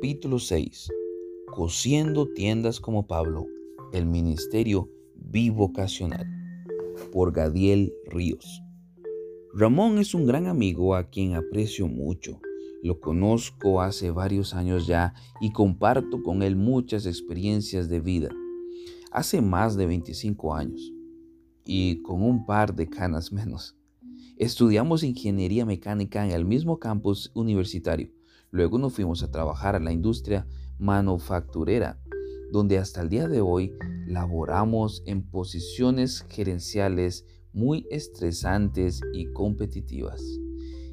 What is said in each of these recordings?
Capítulo 6. Cosiendo tiendas como Pablo. El ministerio bivocacional. Por Gadiel Ríos. Ramón es un gran amigo a quien aprecio mucho. Lo conozco hace varios años ya y comparto con él muchas experiencias de vida. Hace más de 25 años y con un par de canas menos. Estudiamos ingeniería mecánica en el mismo campus universitario. Luego nos fuimos a trabajar a la industria manufacturera, donde hasta el día de hoy laboramos en posiciones gerenciales muy estresantes y competitivas.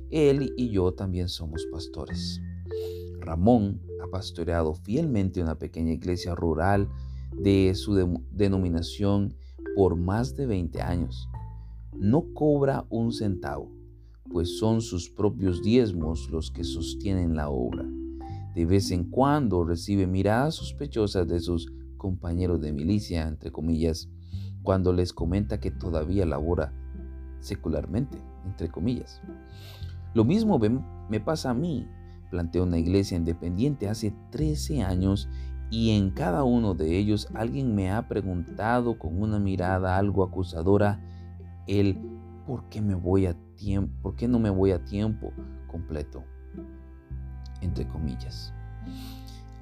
Él y yo también somos pastores. Ramón ha pastoreado fielmente una pequeña iglesia rural de su denominación por más de 20 años no cobra un centavo, pues son sus propios diezmos los que sostienen la obra. De vez en cuando recibe miradas sospechosas de sus compañeros de milicia, entre comillas, cuando les comenta que todavía labora secularmente, entre comillas. Lo mismo me pasa a mí. Planteé una iglesia independiente hace 13 años y en cada uno de ellos alguien me ha preguntado con una mirada algo acusadora el por qué no me voy a tiempo completo, entre comillas.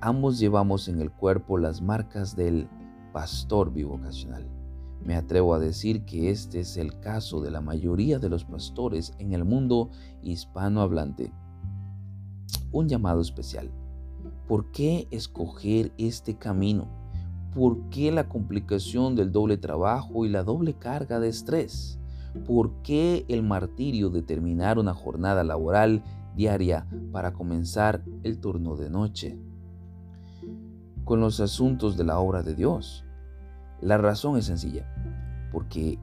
Ambos llevamos en el cuerpo las marcas del pastor bivocacional. Me atrevo a decir que este es el caso de la mayoría de los pastores en el mundo hispanohablante. Un llamado especial. ¿Por qué escoger este camino? ¿Por qué la complicación del doble trabajo y la doble carga de estrés? ¿Por qué el martirio de terminar una jornada laboral diaria para comenzar el turno de noche? Con los asuntos de la obra de Dios. La razón es sencilla, porque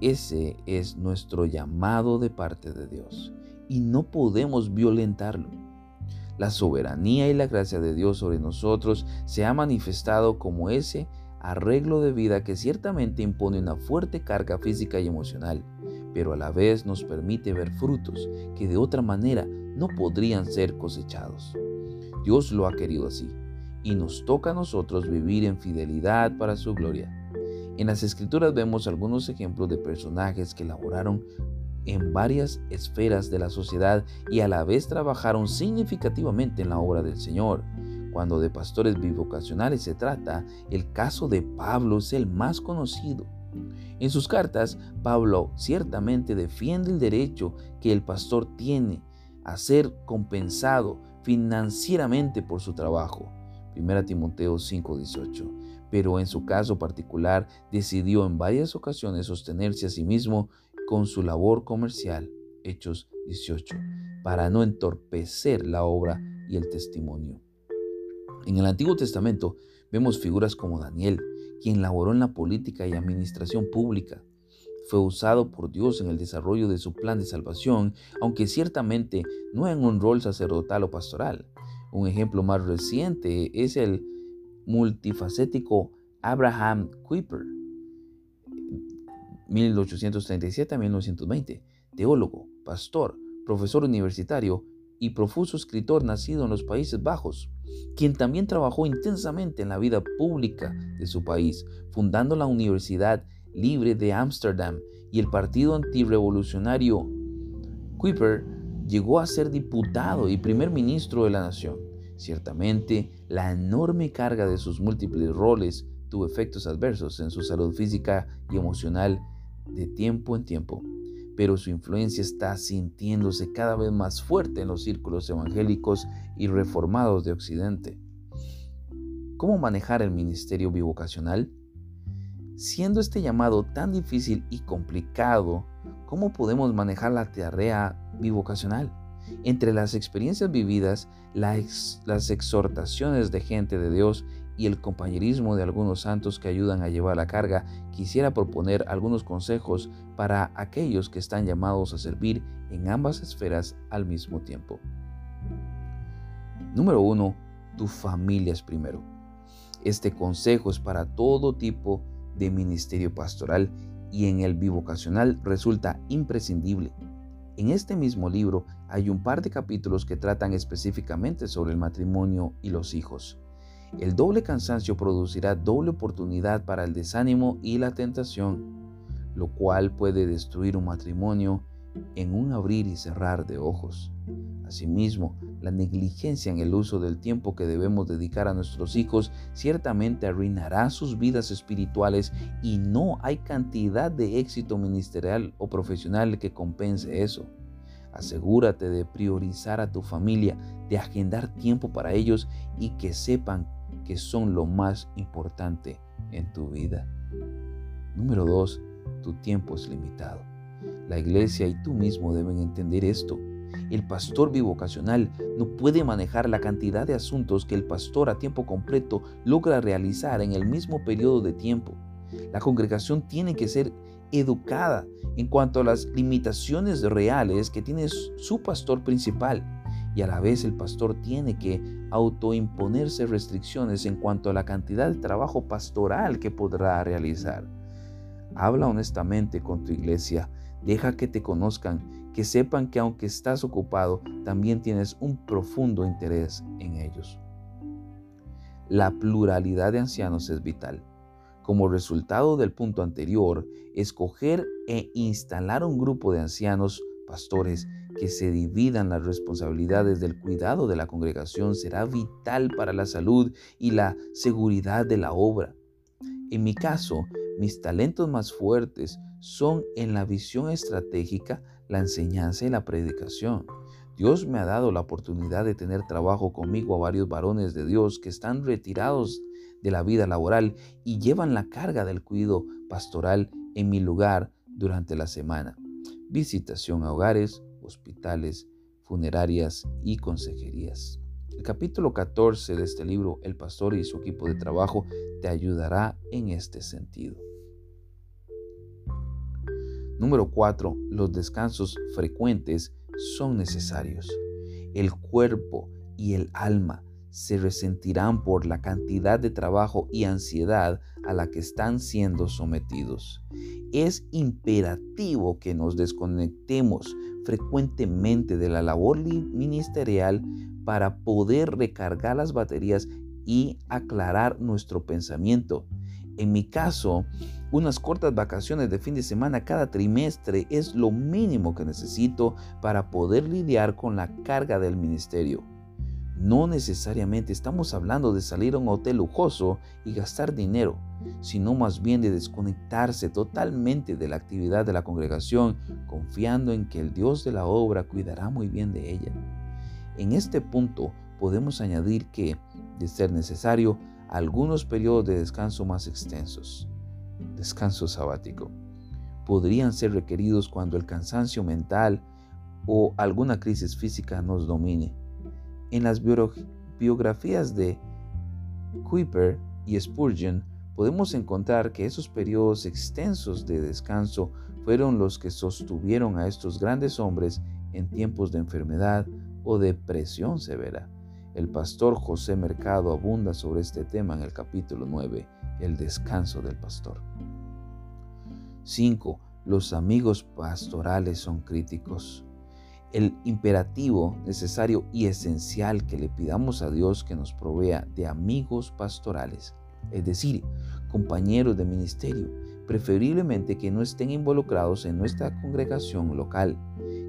ese es nuestro llamado de parte de Dios y no podemos violentarlo. La soberanía y la gracia de Dios sobre nosotros se ha manifestado como ese arreglo de vida que ciertamente impone una fuerte carga física y emocional, pero a la vez nos permite ver frutos que de otra manera no podrían ser cosechados. Dios lo ha querido así, y nos toca a nosotros vivir en fidelidad para su gloria. En las escrituras vemos algunos ejemplos de personajes que laboraron en varias esferas de la sociedad y a la vez trabajaron significativamente en la obra del Señor. Cuando de pastores bivocacionales se trata, el caso de Pablo es el más conocido. En sus cartas, Pablo ciertamente defiende el derecho que el pastor tiene a ser compensado financieramente por su trabajo. 1 Timoteo 5:18. Pero en su caso particular decidió en varias ocasiones sostenerse a sí mismo con su labor comercial, Hechos 18, para no entorpecer la obra y el testimonio. En el Antiguo Testamento vemos figuras como Daniel, quien laboró en la política y administración pública. Fue usado por Dios en el desarrollo de su plan de salvación, aunque ciertamente no en un rol sacerdotal o pastoral. Un ejemplo más reciente es el multifacético Abraham Kuyper, 1837 a 1920, teólogo, pastor, profesor universitario y profuso escritor nacido en los Países Bajos, quien también trabajó intensamente en la vida pública de su país, fundando la Universidad Libre de Ámsterdam y el Partido Antirevolucionario. Kuiper llegó a ser diputado y primer ministro de la nación. Ciertamente, la enorme carga de sus múltiples roles tuvo efectos adversos en su salud física y emocional de tiempo en tiempo, pero su influencia está sintiéndose cada vez más fuerte en los círculos evangélicos y reformados de Occidente. ¿Cómo manejar el ministerio bivocacional? Siendo este llamado tan difícil y complicado, ¿cómo podemos manejar la tarea bivocacional? Entre las experiencias vividas, las exhortaciones de gente de Dios y el compañerismo de algunos santos que ayudan a llevar la carga, quisiera proponer algunos consejos para aquellos que están llamados a servir en ambas esferas al mismo tiempo. Número 1. Tu familia es primero. Este consejo es para todo tipo de ministerio pastoral y en el bivocacional resulta imprescindible. En este mismo libro hay un par de capítulos que tratan específicamente sobre el matrimonio y los hijos. El doble cansancio producirá doble oportunidad para el desánimo y la tentación, lo cual puede destruir un matrimonio en un abrir y cerrar de ojos. Asimismo, la negligencia en el uso del tiempo que debemos dedicar a nuestros hijos ciertamente arruinará sus vidas espirituales y no hay cantidad de éxito ministerial o profesional que compense eso. Asegúrate de priorizar a tu familia, de agendar tiempo para ellos y que sepan que son lo más importante en tu vida. Número 2. Tu tiempo es limitado. La iglesia y tú mismo deben entender esto. El pastor bivocacional no puede manejar la cantidad de asuntos que el pastor a tiempo completo logra realizar en el mismo periodo de tiempo. La congregación tiene que ser educada en cuanto a las limitaciones reales que tiene su pastor principal y a la vez el pastor tiene que autoimponerse restricciones en cuanto a la cantidad de trabajo pastoral que podrá realizar. Habla honestamente con tu iglesia, deja que te conozcan, que sepan que aunque estás ocupado, también tienes un profundo interés en ellos. La pluralidad de ancianos es vital. Como resultado del punto anterior, escoger e instalar un grupo de ancianos, pastores, que se dividan las responsabilidades del cuidado de la congregación será vital para la salud y la seguridad de la obra. En mi caso, mis talentos más fuertes son en la visión estratégica, la enseñanza y la predicación. Dios me ha dado la oportunidad de tener trabajo conmigo a varios varones de Dios que están retirados de la vida laboral y llevan la carga del cuidado pastoral en mi lugar durante la semana. Visitación a hogares, hospitales, funerarias y consejerías. El capítulo 14 de este libro, El pastor y su equipo de trabajo, te ayudará en este sentido. Número 4. Los descansos frecuentes son necesarios. El cuerpo y el alma se resentirán por la cantidad de trabajo y ansiedad a la que están siendo sometidos. Es imperativo que nos desconectemos frecuentemente de la labor ministerial para poder recargar las baterías y aclarar nuestro pensamiento. En mi caso, unas cortas vacaciones de fin de semana cada trimestre es lo mínimo que necesito para poder lidiar con la carga del ministerio. No necesariamente estamos hablando de salir a un hotel lujoso y gastar dinero, sino más bien de desconectarse totalmente de la actividad de la congregación, confiando en que el Dios de la obra cuidará muy bien de ella. En este punto podemos añadir que, de ser necesario, algunos periodos de descanso más extensos, descanso sabático, podrían ser requeridos cuando el cansancio mental o alguna crisis física nos domine en las biografías de Kuiper y Spurgeon podemos encontrar que esos periodos extensos de descanso fueron los que sostuvieron a estos grandes hombres en tiempos de enfermedad o depresión severa. El pastor José Mercado abunda sobre este tema en el capítulo 9, el descanso del pastor. 5. Los amigos pastorales son críticos el imperativo necesario y esencial que le pidamos a Dios que nos provea de amigos pastorales, es decir, compañeros de ministerio, preferiblemente que no estén involucrados en nuestra congregación local,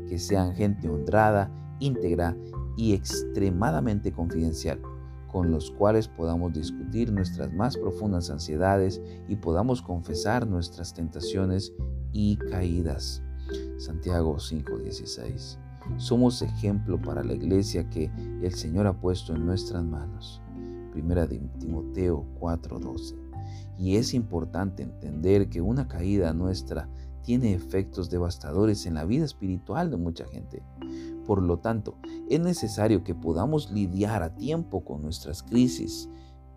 que sean gente honrada, íntegra y extremadamente confidencial, con los cuales podamos discutir nuestras más profundas ansiedades y podamos confesar nuestras tentaciones y caídas. Santiago 5:16 somos ejemplo para la iglesia que el Señor ha puesto en nuestras manos. Primera de Timoteo 4:12. Y es importante entender que una caída nuestra tiene efectos devastadores en la vida espiritual de mucha gente. Por lo tanto, es necesario que podamos lidiar a tiempo con nuestras crisis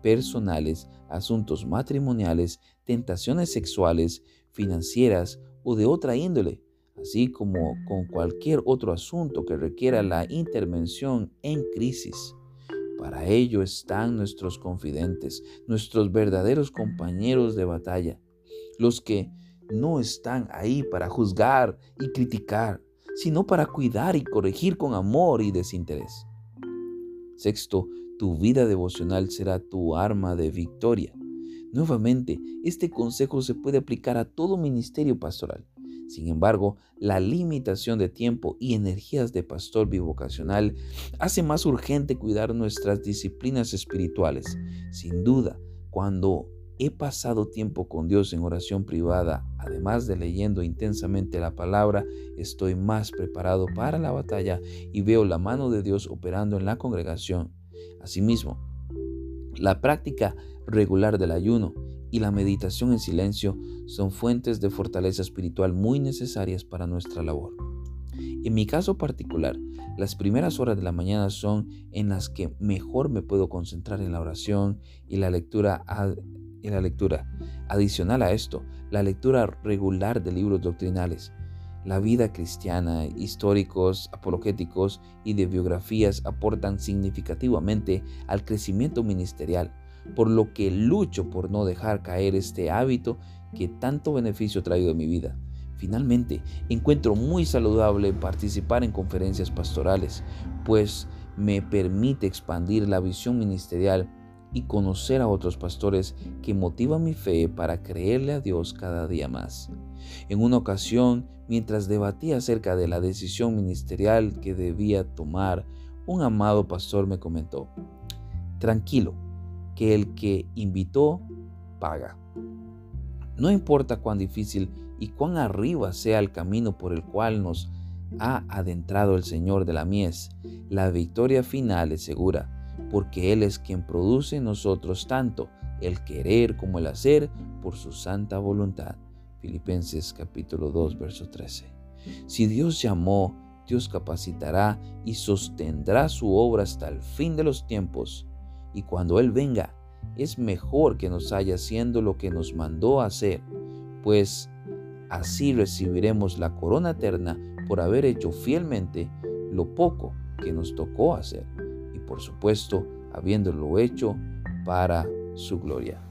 personales, asuntos matrimoniales, tentaciones sexuales, financieras o de otra índole así como con cualquier otro asunto que requiera la intervención en crisis. Para ello están nuestros confidentes, nuestros verdaderos compañeros de batalla, los que no están ahí para juzgar y criticar, sino para cuidar y corregir con amor y desinterés. Sexto, tu vida devocional será tu arma de victoria. Nuevamente, este consejo se puede aplicar a todo ministerio pastoral. Sin embargo, la limitación de tiempo y energías de pastor bivocacional hace más urgente cuidar nuestras disciplinas espirituales. Sin duda, cuando he pasado tiempo con Dios en oración privada, además de leyendo intensamente la palabra, estoy más preparado para la batalla y veo la mano de Dios operando en la congregación. Asimismo, la práctica regular del ayuno y la meditación en silencio son fuentes de fortaleza espiritual muy necesarias para nuestra labor. En mi caso particular, las primeras horas de la mañana son en las que mejor me puedo concentrar en la oración y la lectura. En la lectura. Adicional a esto, la lectura regular de libros doctrinales, la vida cristiana, históricos, apologéticos y de biografías aportan significativamente al crecimiento ministerial por lo que lucho por no dejar caer este hábito que tanto beneficio ha traído a mi vida. Finalmente, encuentro muy saludable participar en conferencias pastorales, pues me permite expandir la visión ministerial y conocer a otros pastores que motivan mi fe para creerle a Dios cada día más. En una ocasión, mientras debatía acerca de la decisión ministerial que debía tomar, un amado pastor me comentó, tranquilo, que el que invitó paga. No importa cuán difícil y cuán arriba sea el camino por el cual nos ha adentrado el Señor de la mies, la victoria final es segura, porque Él es quien produce en nosotros tanto el querer como el hacer por su santa voluntad. Filipenses capítulo 2, verso 13. Si Dios llamó, Dios capacitará y sostendrá su obra hasta el fin de los tiempos y cuando Él venga, es mejor que nos haya haciendo lo que nos mandó hacer, pues así recibiremos la corona eterna por haber hecho fielmente lo poco que nos tocó hacer, y por supuesto, habiéndolo hecho para su gloria.